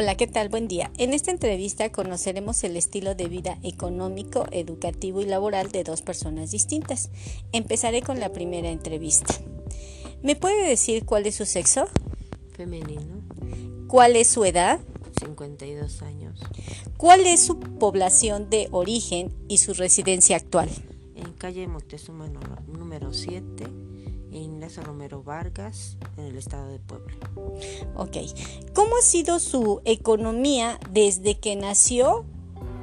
Hola, ¿qué tal? Buen día. En esta entrevista conoceremos el estilo de vida económico, educativo y laboral de dos personas distintas. Empezaré con la primera entrevista. ¿Me puede decir cuál es su sexo? Femenino. ¿Cuál es su edad? 52 años. ¿Cuál es su población de origen y su residencia actual? En calle Moctezuma número 7 Ignacio Romero Vargas, en el estado de Puebla. Ok. ¿Cómo ha sido su economía desde que nació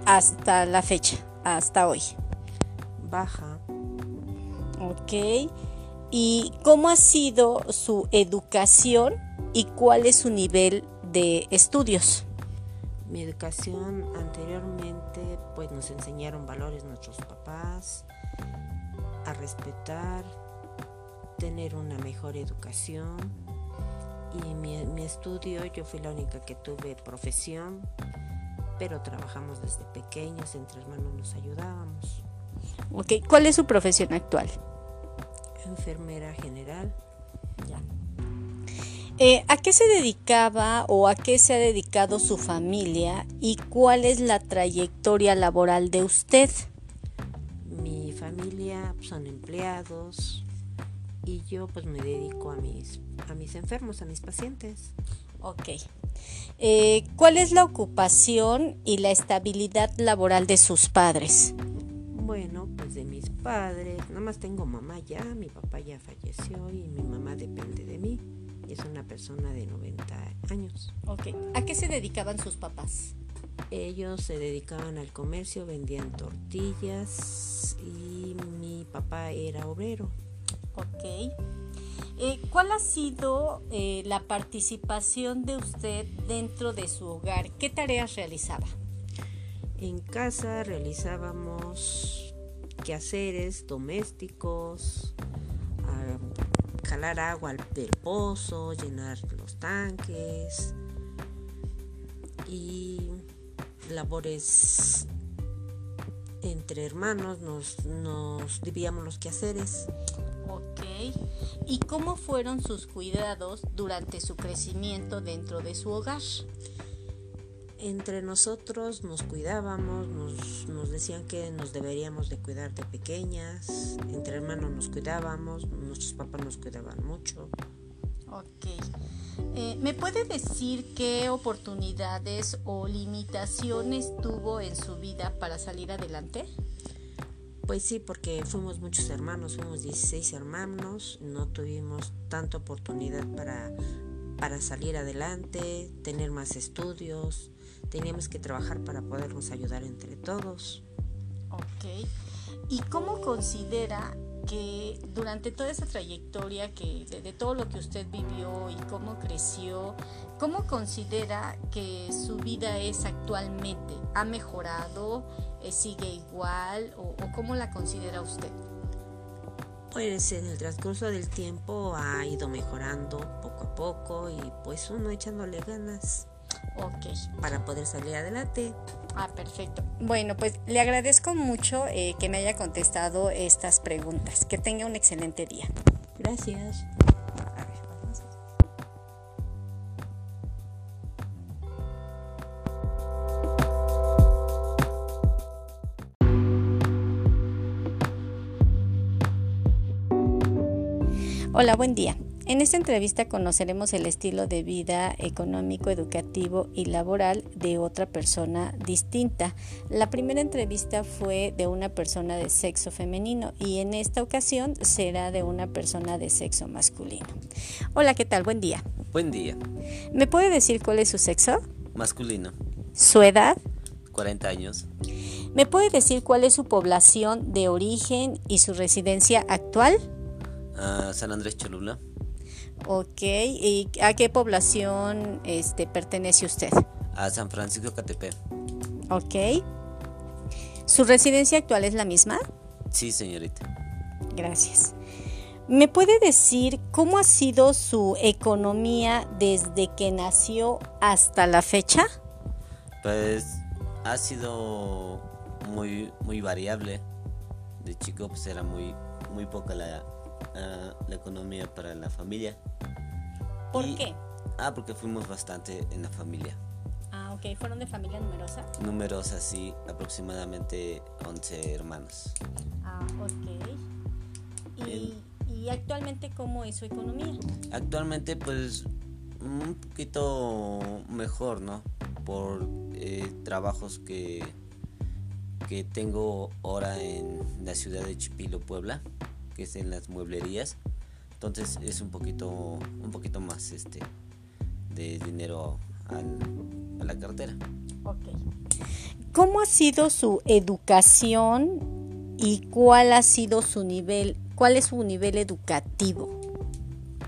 hasta la fecha, hasta hoy? Baja. Ok. ¿Y cómo ha sido su educación y cuál es su nivel de estudios? Mi educación anteriormente pues nos enseñaron valores nuestros papás, a respetar, tener una mejor educación y mi, mi, estudio yo fui la única que tuve profesión, pero trabajamos desde pequeños, entre hermanos nos ayudábamos. Ok, ¿cuál es su profesión actual? Enfermera general. Ya. Eh, ¿A qué se dedicaba o a qué se ha dedicado su familia y cuál es la trayectoria laboral de usted? Mi familia son empleados, y yo pues me dedico a mis, a mis enfermos, a mis pacientes. Ok. Eh, ¿Cuál es la ocupación y la estabilidad laboral de sus padres? Bueno, pues de mis padres, nada más tengo mamá ya, mi papá ya falleció y mi mamá depende de mí. Es una persona de 90 años. Ok. ¿A qué se dedicaban sus papás? Ellos se dedicaban al comercio, vendían tortillas y mi papá era obrero. Ok. Eh, ¿Cuál ha sido eh, la participación de usted dentro de su hogar? ¿Qué tareas realizaba? En casa realizábamos quehaceres domésticos, jalar agua del pozo, llenar los tanques y labores entre hermanos nos, nos dividíamos los quehaceres. ¿Y cómo fueron sus cuidados durante su crecimiento dentro de su hogar? Entre nosotros nos cuidábamos, nos, nos decían que nos deberíamos de cuidar de pequeñas, entre hermanos nos cuidábamos, nuestros papás nos cuidaban mucho. Ok. Eh, ¿Me puede decir qué oportunidades o limitaciones tuvo en su vida para salir adelante? Pues sí, porque fuimos muchos hermanos, fuimos 16 hermanos, no tuvimos tanta oportunidad para, para salir adelante, tener más estudios, teníamos que trabajar para podernos ayudar entre todos. Ok. ¿Y cómo considera que durante toda esa trayectoria que de, todo lo que usted vivió y cómo creció, cómo considera que su vida es actualmente? ¿Ha mejorado? ¿Sigue igual? ¿O, o cómo la considera usted? Pues en el transcurso del tiempo ha ido mejorando poco a poco y pues uno echándole ganas. Ok. Para poder salir adelante. Ah, perfecto. Bueno, pues le agradezco mucho eh, que me haya contestado estas preguntas. Que tenga un excelente día. Gracias. Hola, buen día. En esta entrevista conoceremos el estilo de vida económico, educativo y laboral de otra persona distinta. La primera entrevista fue de una persona de sexo femenino y en esta ocasión será de una persona de sexo masculino. Hola, ¿qué tal? Buen día. Buen día. ¿Me puede decir cuál es su sexo? Masculino. ¿Su edad? 40 años. ¿Me puede decir cuál es su población de origen y su residencia actual? Uh, San Andrés Cholula. Ok, ¿y a qué población este, pertenece usted? A San Francisco Catepec. Ok. ¿Su residencia actual es la misma? Sí, señorita. Gracias. ¿Me puede decir cómo ha sido su economía desde que nació hasta la fecha? Pues ha sido muy, muy variable. De chico pues era muy, muy poca la, uh, la economía para la familia. ¿Por Y- qué? Ah, porque fuimos bastante en la familia. Ok, ¿fueron de familia numerosa? Numerosa, sí, aproximadamente 11 hermanos. Ah, ok. ¿Y, ¿Y actualmente cómo es su economía? Actualmente pues un poquito mejor, ¿no? Por eh, trabajos que, que tengo ahora en la ciudad de Chipilo, Puebla, que es en las mueblerías. Entonces es un poquito, un poquito más este de dinero a la cartera. Ok. ¿Cómo ha sido su educación y cuál ha sido su nivel, cuál es su nivel educativo?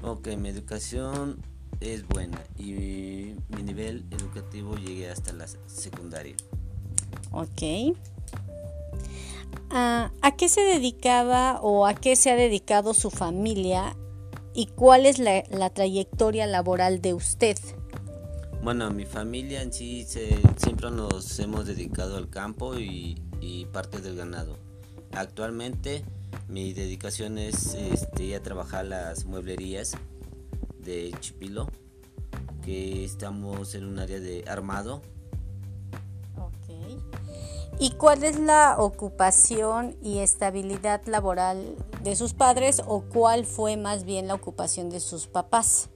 Ok, mi educación es buena y mi nivel educativo llegué hasta la secundaria. Ok. Ah, ¿A qué se dedicaba o a qué se ha dedicado su familia y cuál es la, trayectoria laboral de usted? Bueno, mi familia en sí siempre nos hemos dedicado al campo y, parte del ganado. Actualmente mi dedicación es este, a trabajar las mueblerías de Chipilo, que estamos en un área de armado. Ok. ¿Y cuál es la ocupación y estabilidad laboral de sus padres o cuál fue más bien la ocupación de sus papás?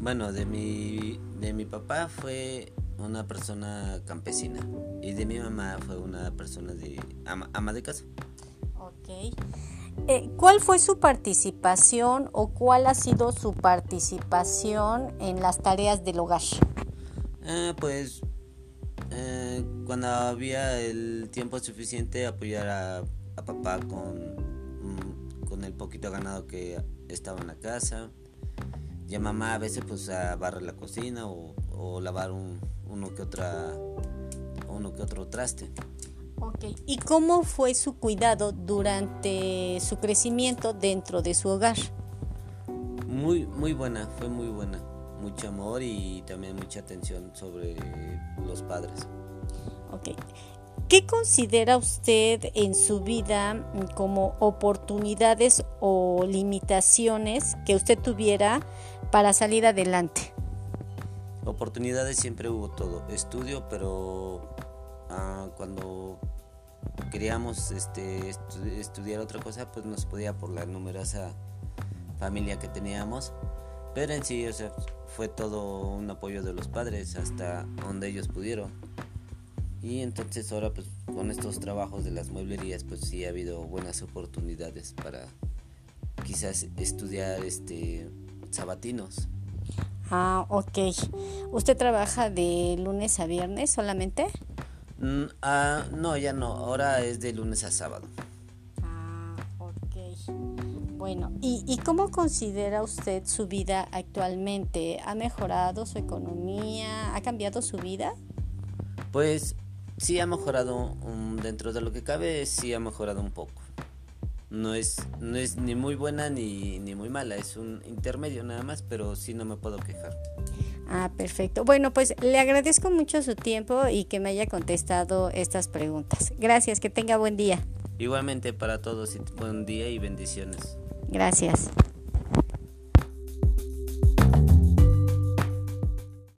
Bueno, de mi, de mi papá fue una persona campesina y de mi mamá fue una persona de ama, ama de casa. Ok. Eh, ¿Cuál fue su participación o cuál ha sido su participación en las tareas del hogar? Eh, pues eh, cuando había el tiempo suficiente apoyar a, papá con, mm, con el poquito ganado que estaba en la casa y a mamá a veces pues a barrer la cocina o, o lavar un, uno que otra uno que otro traste. Ok, ¿y cómo fue su cuidado durante su crecimiento dentro de su hogar? Muy, muy buena, fue muy buena. Mucho amor y también mucha atención sobre los padres. Ok. ¿Qué considera usted en su vida como oportunidades o limitaciones que usted tuviera para salir adelante? Oportunidades siempre hubo todo. Estudio, pero ah, cuando queríamos este, estudiar otra cosa, pues nos podía por la numerosa familia que teníamos. Pero en sí, o sea, fue todo un apoyo de los padres hasta donde ellos pudieron. Y entonces ahora pues con estos trabajos de las mueblerías pues sí ha habido buenas oportunidades para quizás estudiar este sabatinos. Ah, ok. ¿Usted trabaja de lunes a viernes solamente? Mm, ah, no, ya no. Ahora es de lunes a sábado. Bueno, ¿y, ¿y cómo considera usted su vida actualmente? ¿Ha mejorado su economía? ¿Ha cambiado su vida? Pues sí ha mejorado dentro de lo que cabe, sí ha mejorado un poco. No es, no es ni muy buena ni, ni muy mala, es un intermedio nada más, pero sí no me puedo quejar. Ah, perfecto. Bueno, pues le agradezco mucho su tiempo y que me haya contestado estas preguntas. Gracias, que tenga buen día. Igualmente para todos, buen día y bendiciones. Gracias.